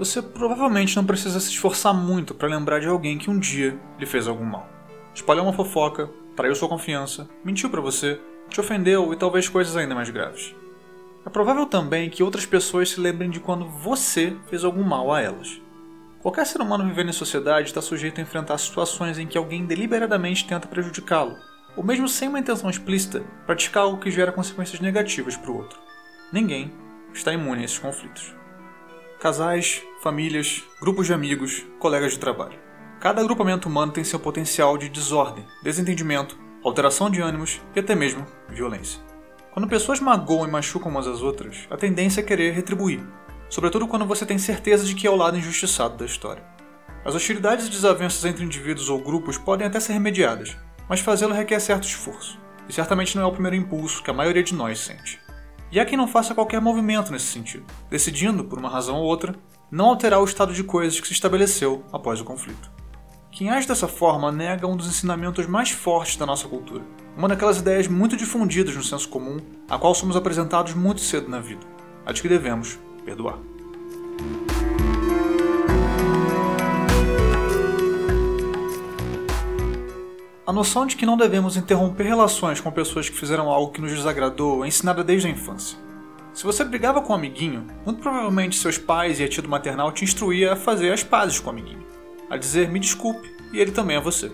você provavelmente não precisa se esforçar muito para lembrar de alguém que um dia lhe fez algum mal. Espalhou uma fofoca, traiu sua confiança, mentiu para você, te ofendeu e talvez coisas ainda mais graves. É provável também que outras pessoas se lembrem de quando você fez algum mal a elas. Qualquer ser humano vivendo em sociedade está sujeito a enfrentar situações em que alguém deliberadamente tenta prejudicá-lo, ou mesmo sem uma intenção explícita, praticar algo que gera consequências negativas para o outro. Ninguém está imune a esses conflitos. Casais, famílias, grupos de amigos, colegas de trabalho. Cada agrupamento humano tem seu potencial de desordem, desentendimento, alteração de ânimos e até mesmo violência. Quando pessoas magoam e machucam umas às outras, a tendência é querer retribuir, sobretudo quando você tem certeza de que é o lado injustiçado da história. As hostilidades e desavenças entre indivíduos ou grupos podem até ser remediadas, mas fazê-lo requer certo esforço, e certamente não é o primeiro impulso que a maioria de nós sente. E há quem não faça qualquer movimento nesse sentido, decidindo, por uma razão ou outra, não alterar o estado de coisas que se estabeleceu após o conflito. Quem age dessa forma nega um dos ensinamentos mais fortes da nossa cultura, uma daquelas ideias muito difundidas no senso comum, a qual somos apresentados muito cedo na vida, a de que devemos perdoar. A noção de que não devemos interromper relações com pessoas que fizeram algo que nos desagradou é ensinada desde a infância. Se você brigava com um amiguinho, muito provavelmente seus pais e a tia do maternal te instruía a fazer as pazes com o amiguinho, a dizer me desculpe e ele também a você.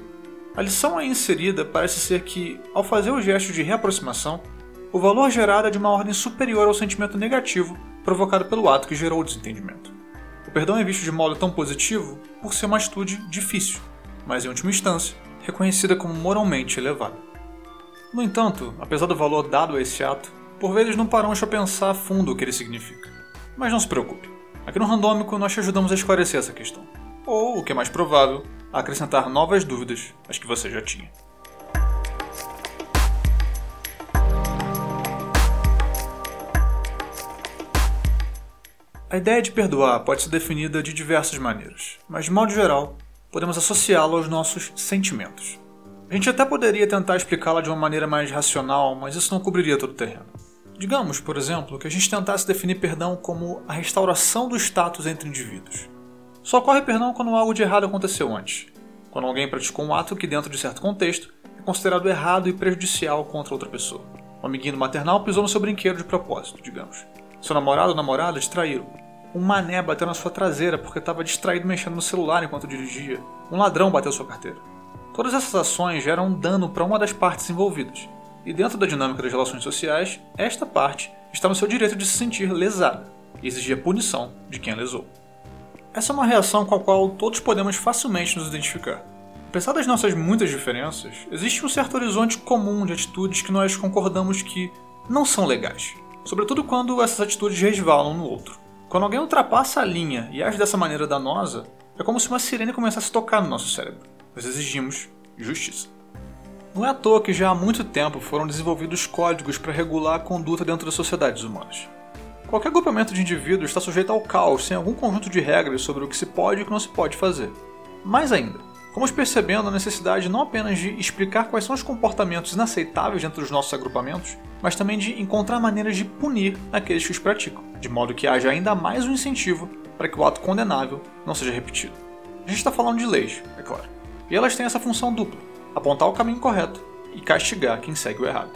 A lição aí inserida parece ser que, ao fazer o gesto de reaproximação, o valor gerado é de uma ordem superior ao sentimento negativo provocado pelo ato que gerou o desentendimento. O perdão é visto de modo tão positivo por ser uma atitude difícil, mas em última instância, reconhecida como moralmente elevada. No entanto, apesar do valor dado a esse ato, por vezes não paramos para pensar a fundo o que ele significa. Mas não se preocupe, aqui no Randômico nós te ajudamos a esclarecer essa questão. Ou, o que é mais provável, a acrescentar novas dúvidas às que você já tinha. A ideia de perdoar pode ser definida de diversas maneiras, mas de modo geral, podemos associá-la aos nossos sentimentos. A gente até poderia tentar explicá-la de uma maneira mais racional, mas isso não cobriria todo o terreno. Digamos, por exemplo, que a gente tentasse definir perdão como a restauração do status entre indivíduos. Só ocorre perdão quando algo de errado aconteceu antes, quando alguém praticou um ato que, dentro de certo contexto, é considerado errado e prejudicial contra outra pessoa. Um amiguinho maternal pisou no seu brinquedo de propósito, digamos. Seu namorado ou namorada distraíram. Um mané bateu na sua traseira porque estava distraído mexendo no celular enquanto dirigia. Um ladrão bateu sua carteira. Todas essas ações geram um dano para uma das partes envolvidas. E dentro da dinâmica das relações sociais, esta parte está no seu direito de se sentir lesada e exigir a punição de quem a lesou. Essa é uma reação com a qual todos podemos facilmente nos identificar. Apesar das nossas muitas diferenças, existe um certo horizonte comum de atitudes que nós concordamos que não são legais, sobretudo quando essas atitudes resvalam no outro. Quando alguém ultrapassa a linha e age dessa maneira danosa, é como se uma sirene começasse a tocar no nosso cérebro. Nós exigimos justiça. Não é à toa que já há muito tempo foram desenvolvidos códigos para regular a conduta dentro das sociedades humanas. Qualquer agrupamento de indivíduos está sujeito ao caos sem algum conjunto de regras sobre o que se pode e o que não se pode fazer. Mais ainda, fomos percebendo a necessidade não apenas de explicar quais são os comportamentos inaceitáveis dentro dos nossos agrupamentos, mas também de encontrar maneiras de punir aqueles que os praticam, de modo que haja ainda mais um incentivo para que o ato condenável não seja repetido. A gente está falando de leis, é claro, e elas têm essa função dupla: apontar o caminho correto e castigar quem segue o errado.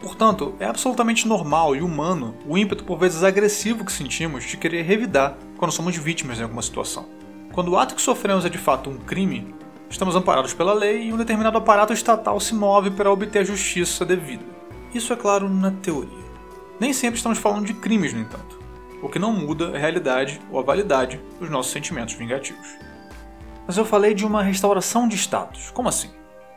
Portanto, é absolutamente normal e humano o ímpeto por vezes agressivo que sentimos de querer revidar quando somos vítimas em alguma situação. Quando o ato que sofremos é de fato um crime, estamos amparados pela lei e um determinado aparato estatal se move para obter a justiça devida. Isso é claro na teoria. Nem sempre estamos falando de crimes, no entanto. O que não muda é a realidade ou a validade dos nossos sentimentos vingativos. Mas eu falei de uma restauração de status. Como assim?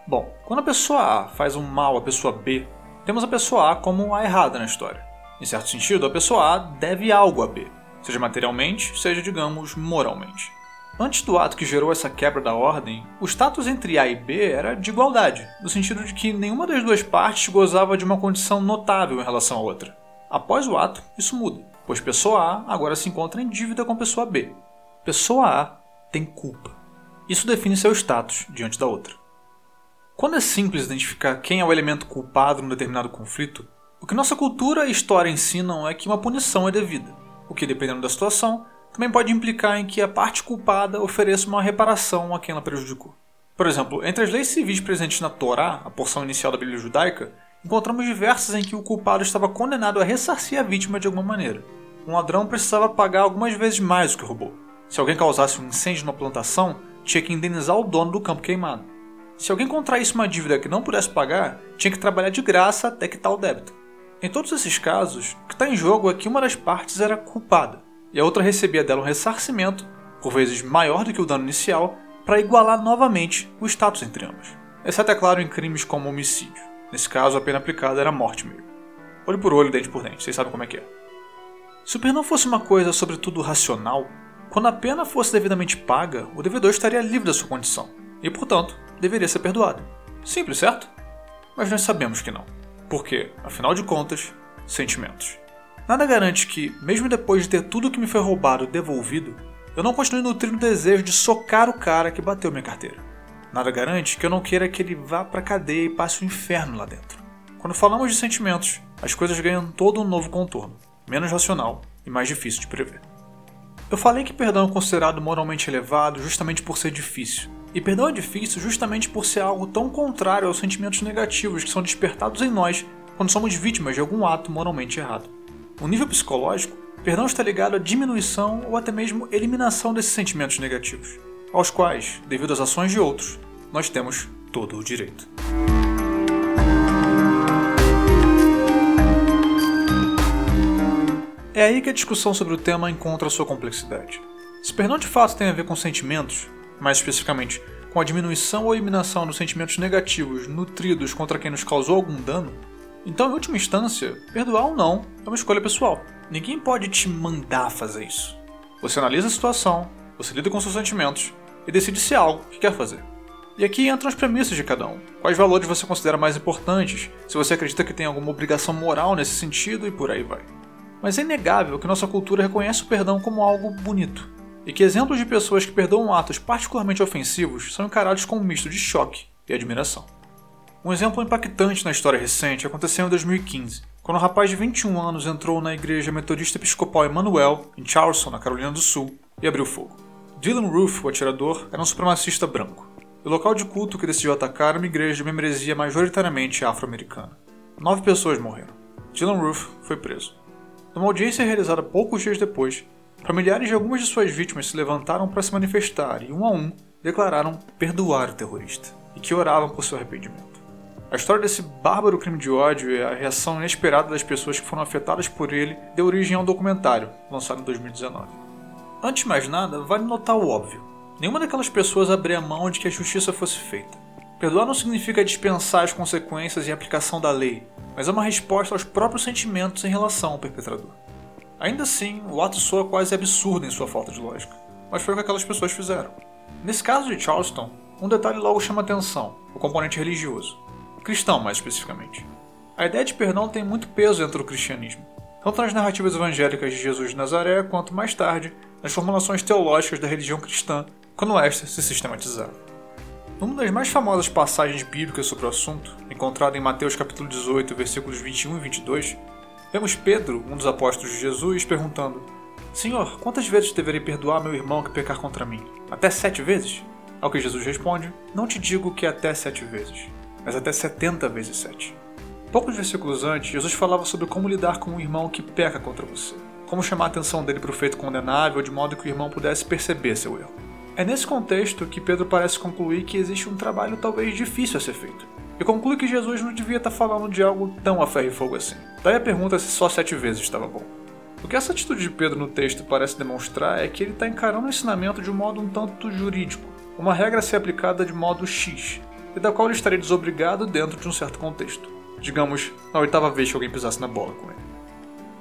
Bom, quando a pessoa A faz um mal à pessoa B, temos a pessoa A como a errada na história. Em certo sentido, a pessoa A deve algo a B, seja materialmente, seja, digamos, moralmente. Antes do ato que gerou essa quebra da ordem, o status entre A e B era de igualdade, no sentido de que nenhuma das duas partes gozava de uma condição notável em relação à outra. Após o ato, isso muda, pois pessoa A agora se encontra em dívida com pessoa B. Pessoa A tem culpa. Isso define seu status diante da outra. Quando é simples identificar quem é o elemento culpado num determinado conflito, o que nossa cultura e história ensinam é que uma punição é devida, o que, dependendo da situação, também pode implicar em que a parte culpada ofereça uma reparação a quem ela prejudicou. Por exemplo, entre as leis civis presentes na Torá, a porção inicial da Bíblia judaica, encontramos diversas em que o culpado estava condenado a ressarcir a vítima de alguma maneira. Um ladrão precisava pagar algumas vezes mais do que roubou. Se alguém causasse um incêndio numa plantação, tinha que indenizar o dono do campo queimado. Se alguém contraísse uma dívida que não pudesse pagar, tinha que trabalhar de graça até quitar o débito. Em todos esses casos, o que está em jogo é que uma das partes era culpada e a outra recebia dela um ressarcimento, por vezes maior do que o dano inicial, para igualar novamente o status entre ambos. Exceto, é claro, em crimes como homicídio. Nesse caso, a pena aplicada era morte mesmo. Olho por olho, dente por dente, vocês sabem como é que é. Se o perdão fosse uma coisa sobretudo racional, quando a pena fosse devidamente paga, o devedor estaria livre da sua condição e, portanto, deveria ser perdoado. Simples, certo? Mas nós sabemos que não. Porque, afinal de contas, sentimentos. Nada garante que, mesmo depois de ter tudo que me foi roubado devolvido, eu não continue nutrindo o desejo de socar o cara que bateu minha carteira. Nada garante que eu não queira que ele vá pra cadeia e passe o um inferno lá dentro. Quando falamos de sentimentos, as coisas ganham todo um novo contorno, menos racional e mais difícil de prever. Eu falei que perdão é considerado moralmente elevado justamente por ser difícil. E perdão é difícil justamente por ser algo tão contrário aos sentimentos negativos que são despertados em nós quando somos vítimas de algum ato moralmente errado. O nível psicológico, perdão está ligado à diminuição ou até mesmo eliminação desses sentimentos negativos, aos quais, devido às ações de outros, nós temos todo o direito. É aí que a discussão sobre o tema encontra sua complexidade. Se perdão de fato tem a ver com sentimentos, mais especificamente com a diminuição ou eliminação dos sentimentos negativos nutridos contra quem nos causou algum dano, então, em última instância, perdoar ou não é uma escolha pessoal. Ninguém pode te mandar fazer isso. Você analisa a situação, você lida com seus sentimentos e decide se é algo que quer fazer. E aqui entram as premissas de cada um. Quais valores você considera mais importantes, se você acredita que tem alguma obrigação moral nesse sentido e por aí vai. Mas é inegável que nossa cultura reconhece o perdão como algo bonito, e que exemplos de pessoas que perdoam atos particularmente ofensivos são encarados com um misto de choque e admiração. Um exemplo impactante na história recente aconteceu em 2015, quando um rapaz de 21 anos entrou na igreja metodista episcopal Emmanuel, em Charleston, na Carolina do Sul, e abriu fogo. Dylan Roof, o atirador, era um supremacista branco. O local de culto que decidiu atacar era uma igreja de membresia majoritariamente afro-americana. Nove pessoas morreram. Dylan Roof foi preso. Numa audiência realizada poucos dias depois, familiares de algumas de suas vítimas se levantaram para se manifestar e, um a um, declararam perdoar o terrorista e que oravam por seu arrependimento. A história desse bárbaro crime de ódio e a reação inesperada das pessoas que foram afetadas por ele deu origem a um documentário, lançado em 2019. Antes de mais nada, vale notar o óbvio. Nenhuma daquelas pessoas abria mão de que a justiça fosse feita. Perdoar não significa dispensar as consequências e aplicação da lei, mas é uma resposta aos próprios sentimentos em relação ao perpetrador. Ainda assim, o ato soa quase absurdo em sua falta de lógica, mas foi o que aquelas pessoas fizeram. Nesse caso de Charleston, um detalhe logo chama atenção: o componente religioso. Cristão, mais especificamente. A ideia de perdão tem muito peso dentro do cristianismo, tanto nas narrativas evangélicas de Jesus de Nazaré, quanto mais tarde nas formulações teológicas da religião cristã, quando esta se sistematizava. Uma das mais famosas passagens bíblicas sobre o assunto, encontrada em Mateus capítulo 18, versículos 21 e 22, vemos Pedro, um dos apóstolos de Jesus, perguntando: Senhor, quantas vezes deverei perdoar meu irmão que pecar contra mim? Até sete vezes? Ao que Jesus responde: Não te digo que até sete vezes, mas até setenta vezes sete. Poucos versículos antes, Jesus falava sobre como lidar com um irmão que peca contra você, como chamar a atenção dele para o feito condenável de modo que o irmão pudesse perceber seu erro. É nesse contexto que Pedro parece concluir que existe um trabalho talvez difícil a ser feito. E conclui que Jesus não devia estar falando de algo tão a ferro e fogo assim. Daí a pergunta se só sete vezes estava bom. O que essa atitude de Pedro no texto parece demonstrar é que ele está encarando o ensinamento de um modo um tanto jurídico, uma regra a ser aplicada de modo X, e da qual ele estaria desobrigado dentro de um certo contexto. Digamos, na oitava vez que alguém pisasse na bola com ele.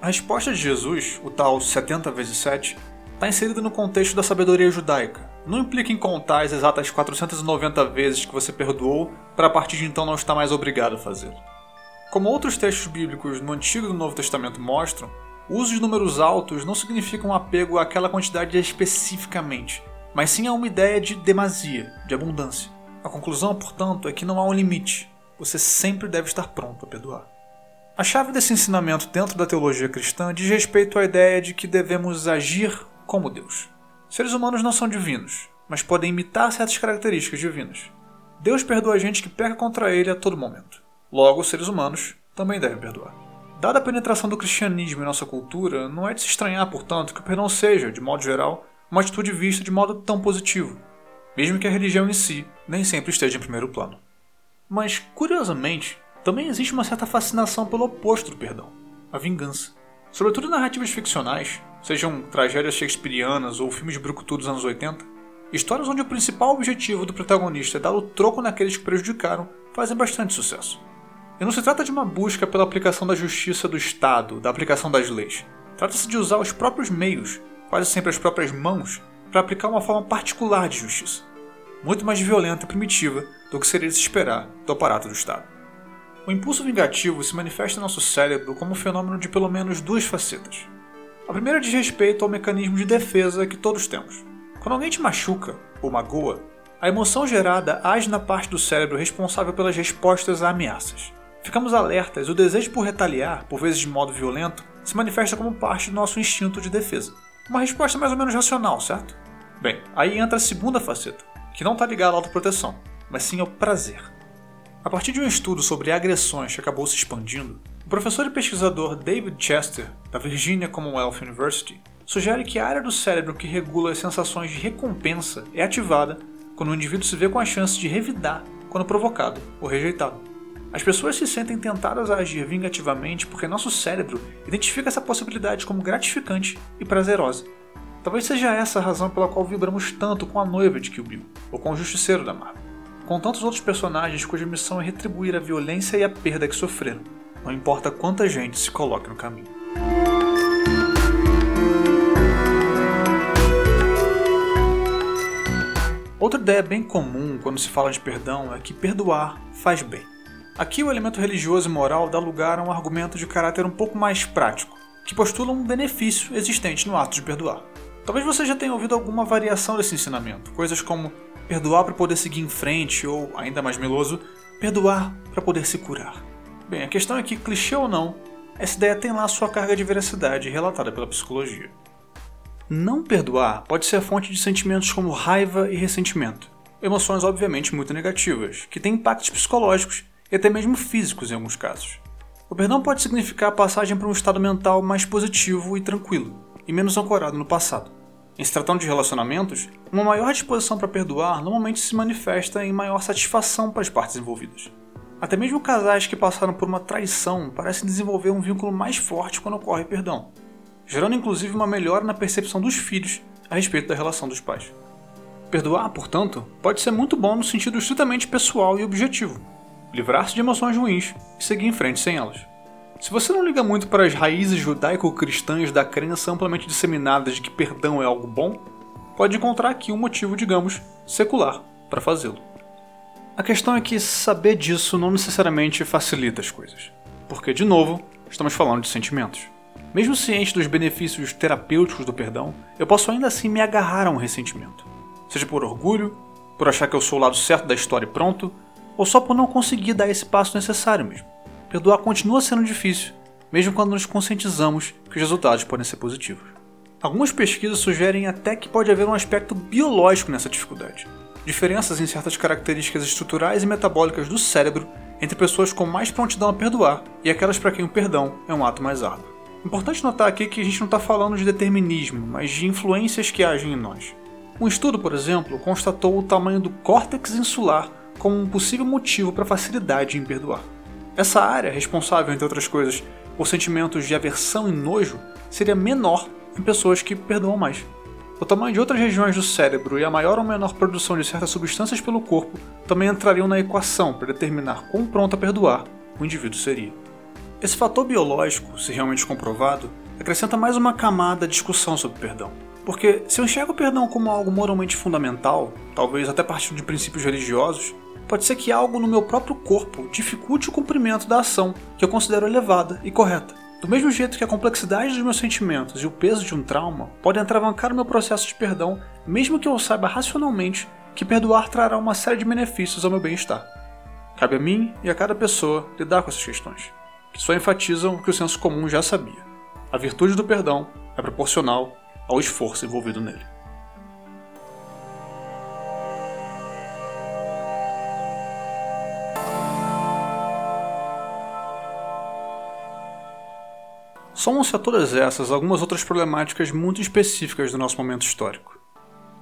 A resposta de Jesus, o tal 70 vezes 7, está inserida no contexto da sabedoria judaica. Não implica em contar as exatas 490 vezes que você perdoou para a partir de então não estar mais obrigado a fazê-lo. Como outros textos bíblicos no Antigo e no Novo Testamento mostram, o uso de números altos não significa um apego àquela quantidade especificamente, mas sim a uma ideia de demasia, de abundância. A conclusão, portanto, é que não há um limite. Você sempre deve estar pronto a perdoar. A chave desse ensinamento dentro da teologia cristã diz respeito à ideia de que devemos agir como Deus. Seres humanos não são divinos, mas podem imitar certas características divinas. Deus perdoa a gente que peca contra ele a todo momento. Logo, os seres humanos também devem perdoar. Dada a penetração do cristianismo em nossa cultura, não é de se estranhar, portanto, que o perdão seja, de modo geral, uma atitude vista de modo tão positivo, mesmo que a religião em si nem sempre esteja em primeiro plano. Mas, curiosamente, também existe uma certa fascinação pelo oposto do perdão, a vingança. Sobretudo em narrativas ficcionais, sejam tragédias shakespearianas ou filmes de brucutu dos anos 80, histórias onde o principal objetivo do protagonista é dar o troco naqueles que prejudicaram fazem bastante sucesso. E não se trata de uma busca pela aplicação da justiça do Estado, da aplicação das leis. Trata-se de usar os próprios meios, quase sempre as próprias mãos, para aplicar uma forma particular de justiça, muito mais violenta e primitiva do que seria de se esperar do aparato do Estado. O impulso vingativo se manifesta em nosso cérebro como um fenômeno de pelo menos duas facetas. A primeira diz respeito ao mecanismo de defesa que todos temos. Quando alguém te machuca ou magoa, a emoção gerada age na parte do cérebro responsável pelas respostas a ameaças. Ficamos alertas e o desejo por retaliar, por vezes de modo violento, se manifesta como parte do nosso instinto de defesa. Uma resposta mais ou menos racional, certo? Bem, aí entra a segunda faceta, que não está ligada à autoproteção, mas sim ao prazer. A partir de um estudo sobre agressões que acabou se expandindo, o professor e pesquisador David Chester, da Virginia Commonwealth University, sugere que a área do cérebro que regula as sensações de recompensa é ativada quando o indivíduo se vê com a chance de revidar quando provocado ou rejeitado. As pessoas se sentem tentadas a agir vingativamente porque nosso cérebro identifica essa possibilidade como gratificante e prazerosa. Talvez seja essa a razão pela qual vibramos tanto com a noiva de Kill Bill, ou com o justiceiro da Marvel, com tantos outros personagens cuja missão é retribuir a violência e a perda que sofreram, não importa quanta gente se coloque no caminho. Outra ideia bem comum quando se fala de perdão é que perdoar faz bem. Aqui o elemento religioso e moral dá lugar a um argumento de caráter um pouco mais prático, que postula um benefício existente no ato de perdoar. Talvez você já tenha ouvido alguma variação desse ensinamento, coisas como perdoar para poder seguir em frente ou, ainda mais meloso, perdoar para poder se curar. Bem, a questão é que, clichê ou não, essa ideia tem lá sua carga de veracidade relatada pela psicologia. Não perdoar pode ser a fonte de sentimentos como raiva e ressentimento, emoções obviamente muito negativas, que têm impactos psicológicos e até mesmo físicos em alguns casos. O perdão pode significar a passagem para um estado mental mais positivo e tranquilo, e menos ancorado no passado. Em se tratando de relacionamentos, uma maior disposição para perdoar normalmente se manifesta em maior satisfação para as partes envolvidas. Até mesmo casais que passaram por uma traição parecem desenvolver um vínculo mais forte quando ocorre perdão, gerando inclusive uma melhora na percepção dos filhos a respeito da relação dos pais. Perdoar, portanto, pode ser muito bom no sentido estritamente pessoal e objetivo, livrar-se de emoções ruins e seguir em frente sem elas. Se você não liga muito para as raízes judaico-cristãs da crença amplamente disseminadas de que perdão é algo bom, pode encontrar aqui um motivo, digamos, secular para fazê-lo. A questão é que saber disso não necessariamente facilita as coisas, porque, de novo, estamos falando de sentimentos. Mesmo ciente dos benefícios terapêuticos do perdão, eu posso ainda assim me agarrar a um ressentimento. Seja por orgulho, por achar que eu sou o lado certo da história e pronto, ou só por não conseguir dar esse passo necessário mesmo. Perdoar continua sendo difícil, mesmo quando nos conscientizamos que os resultados podem ser positivos. Algumas pesquisas sugerem até que pode haver um aspecto biológico nessa dificuldade. Diferenças em certas características estruturais e metabólicas do cérebro entre pessoas com mais prontidão a perdoar e aquelas para quem o perdão é um ato mais árduo. Importante notar aqui que a gente não está falando de determinismo, mas de influências que agem em nós. Um estudo, por exemplo, constatou o tamanho do córtex insular como um possível motivo para facilidade em perdoar. Essa área, responsável, entre outras coisas, por sentimentos de aversão e nojo, seria menor em pessoas que perdoam mais. O tamanho de outras regiões do cérebro e a maior ou menor produção de certas substâncias pelo corpo também entrariam na equação para determinar quão pronto a perdoar o indivíduo seria. Esse fator biológico, se realmente comprovado, acrescenta mais uma camada à discussão sobre perdão. Porque se eu enxergo o perdão como algo moralmente fundamental, talvez até partindo de princípios religiosos, pode ser que algo no meu próprio corpo dificulte o cumprimento da ação que eu considero elevada e correta. Do mesmo jeito que a complexidade dos meus sentimentos e o peso de um trauma podem atravancar o meu processo de perdão, mesmo que eu saiba racionalmente que perdoar trará uma série de benefícios ao meu bem-estar. Cabe a mim e a cada pessoa lidar com essas questões, que só enfatizam o que o senso comum já sabia. A virtude do perdão é proporcional ao esforço envolvido nele. Somam-se a todas essas algumas outras problemáticas muito específicas do nosso momento histórico.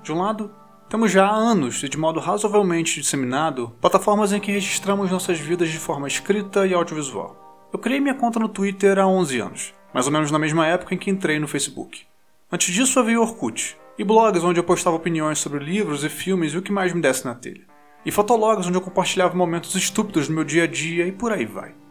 De um lado, temos já há anos e de modo razoavelmente disseminado plataformas em que registramos nossas vidas de forma escrita e audiovisual. Eu criei minha conta no Twitter há 11 anos, mais ou menos na mesma época em que entrei no Facebook. Antes disso havia Orkut, e blogs onde eu postava opiniões sobre livros e filmes e o que mais me desse na telha. E fotologs onde eu compartilhava momentos estúpidos do meu dia a dia e por aí vai.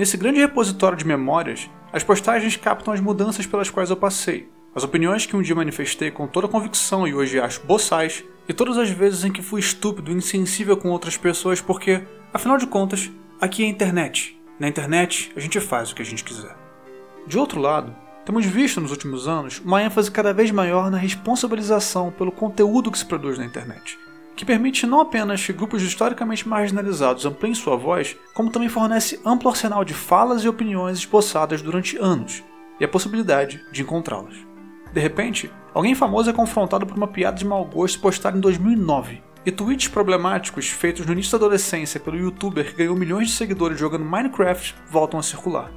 Nesse grande repositório de memórias, as postagens captam as mudanças pelas quais eu passei, as opiniões que um dia manifestei com toda convicção e hoje acho boçais, e todas as vezes em que fui estúpido e insensível com outras pessoas porque, afinal de contas, aqui é internet. Na internet, a gente faz o que a gente quiser. De outro lado, temos visto nos últimos anos uma ênfase cada vez maior na responsabilização pelo conteúdo que se produz na internet, que permite não apenas que grupos historicamente marginalizados ampliem sua voz, como também fornece amplo arsenal de falas e opiniões esboçadas durante anos, e a possibilidade de encontrá-las. De repente, alguém famoso é confrontado por uma piada de mau gosto postada em 2009, e tweets problemáticos feitos no início da adolescência pelo youtuber que ganhou milhões de seguidores jogando Minecraft voltam a circular.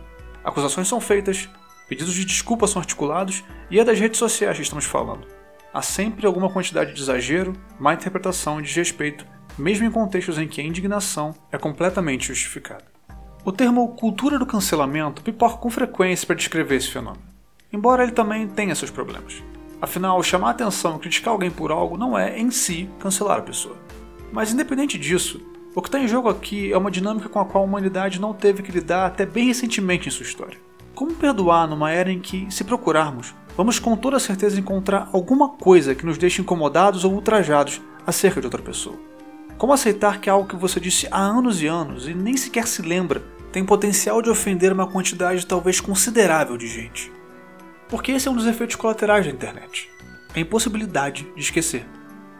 Acusações são feitas, pedidos de desculpa são articulados, e é das redes sociais que estamos falando há sempre alguma quantidade de exagero, má interpretação e desrespeito, mesmo em contextos em que a indignação é completamente justificada. O termo cultura do cancelamento pipoca com frequência para descrever esse fenômeno, embora ele também tenha seus problemas. Afinal, chamar atenção e criticar alguém por algo não é, em si, cancelar a pessoa. Mas, independente disso, o que está em jogo aqui é uma dinâmica com a qual a humanidade não teve que lidar até bem recentemente em sua história. Como perdoar numa era em que, se procurarmos, vamos com toda certeza encontrar alguma coisa que nos deixe incomodados ou ultrajados acerca de outra pessoa. Como aceitar que algo que você disse há anos e anos e nem sequer se lembra tem potencial de ofender uma quantidade talvez considerável de gente? Porque esse é um dos efeitos colaterais da internet. A impossibilidade de esquecer.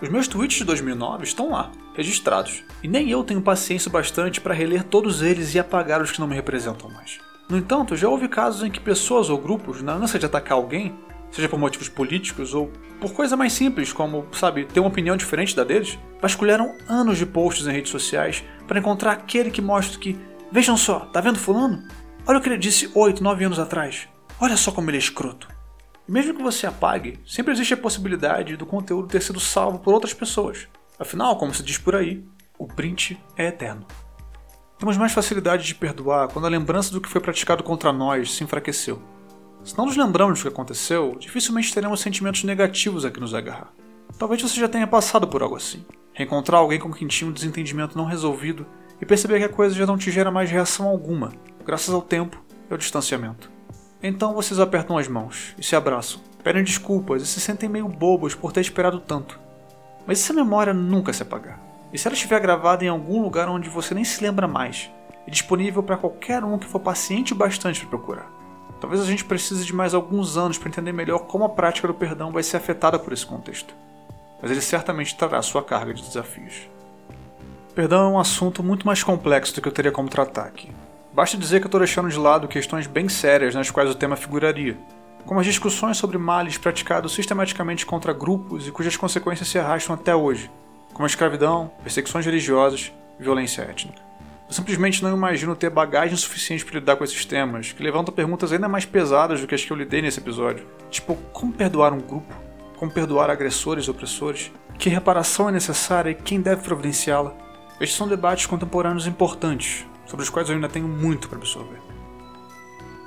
Os meus tweets de 2009 estão lá, registrados, e nem eu tenho paciência bastante para reler todos eles e apagar os que não me representam mais. No entanto, já houve casos em que pessoas ou grupos, na ânsia de atacar alguém, seja por motivos políticos ou por coisa mais simples, como, sabe, ter uma opinião diferente da deles, vasculharam anos de posts em redes sociais para encontrar aquele que mostra que, vejam só, tá vendo fulano? Olha o que ele disse 8, 9 anos atrás. Olha só como ele é escroto. Mesmo que você apague, sempre existe a possibilidade do conteúdo ter sido salvo por outras pessoas. Afinal, como se diz por aí, o print é eterno. Temos mais facilidade de perdoar quando a lembrança do que foi praticado contra nós se enfraqueceu. Se não nos lembramos do que aconteceu, dificilmente teremos sentimentos negativos a que nos agarrar. Talvez você já tenha passado por algo assim. Reencontrar alguém com quem tinha um desentendimento não resolvido e perceber que a coisa já não te gera mais reação alguma, graças ao tempo e ao distanciamento. Então vocês apertam as mãos e se abraçam, pedem desculpas e se sentem meio bobos por ter esperado tanto. Mas essa memória nunca se apagar? E se ela estiver gravada em algum lugar onde você nem se lembra mais, e disponível para qualquer um que for paciente o bastante para procurar? Talvez a gente precise de mais alguns anos para entender melhor como a prática do perdão vai ser afetada por esse contexto. Mas ele certamente trará sua carga de desafios. Perdão é um assunto muito mais complexo do que eu teria como tratar aqui. Basta dizer que eu estou deixando de lado questões bem sérias nas quais o tema figuraria, como as discussões sobre males praticados sistematicamente contra grupos e cujas consequências se arrastam até hoje, como a escravidão, perseguições religiosas e violência étnica. Eu simplesmente não imagino ter bagagem suficiente para lidar com esses temas, que levantam perguntas ainda mais pesadas do que as que eu lidei nesse episódio. Tipo, como perdoar um grupo? Como perdoar agressores e opressores? Que reparação é necessária e quem deve providenciá-la? Estes são debates contemporâneos importantes, sobre os quais eu ainda tenho muito para absorver.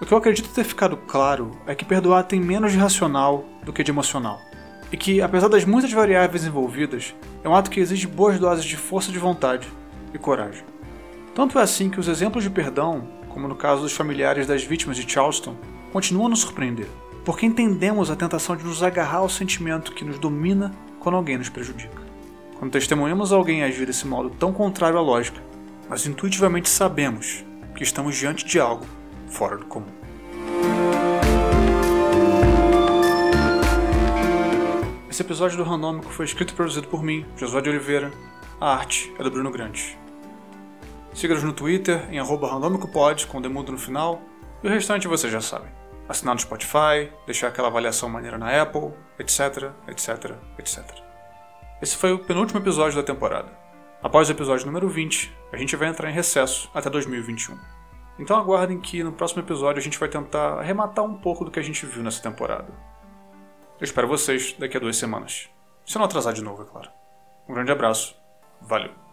O que eu acredito ter ficado claro é que perdoar tem menos de racional do que de emocional e que, apesar das muitas variáveis envolvidas, é um ato que exige boas doses de força de vontade e coragem. Tanto é assim que os exemplos de perdão, como no caso dos familiares das vítimas de Charleston, continuam a nos surpreender, porque entendemos a tentação de nos agarrar ao sentimento que nos domina quando alguém nos prejudica. Quando testemunhamos alguém agir desse modo tão contrário à lógica, mas intuitivamente sabemos que estamos diante de algo fora do comum. Esse episódio do Randômico foi escrito e produzido por mim, Josué de Oliveira. A arte é do Bruno Grande. Siga-nos no Twitter, em randomicopod, com demudo no final, e o restante vocês já sabem. assinar no Spotify, deixar aquela avaliação maneira na Apple, etc, etc, etc. Esse foi o penúltimo episódio da temporada. Após o episódio número 20, a gente vai entrar em recesso até 2021. Então aguardem que no próximo episódio a gente vai tentar arrematar um pouco do que a gente viu nessa temporada. Eu espero vocês daqui a duas semanas. Se não atrasar de novo, é claro. Um grande abraço. Valeu.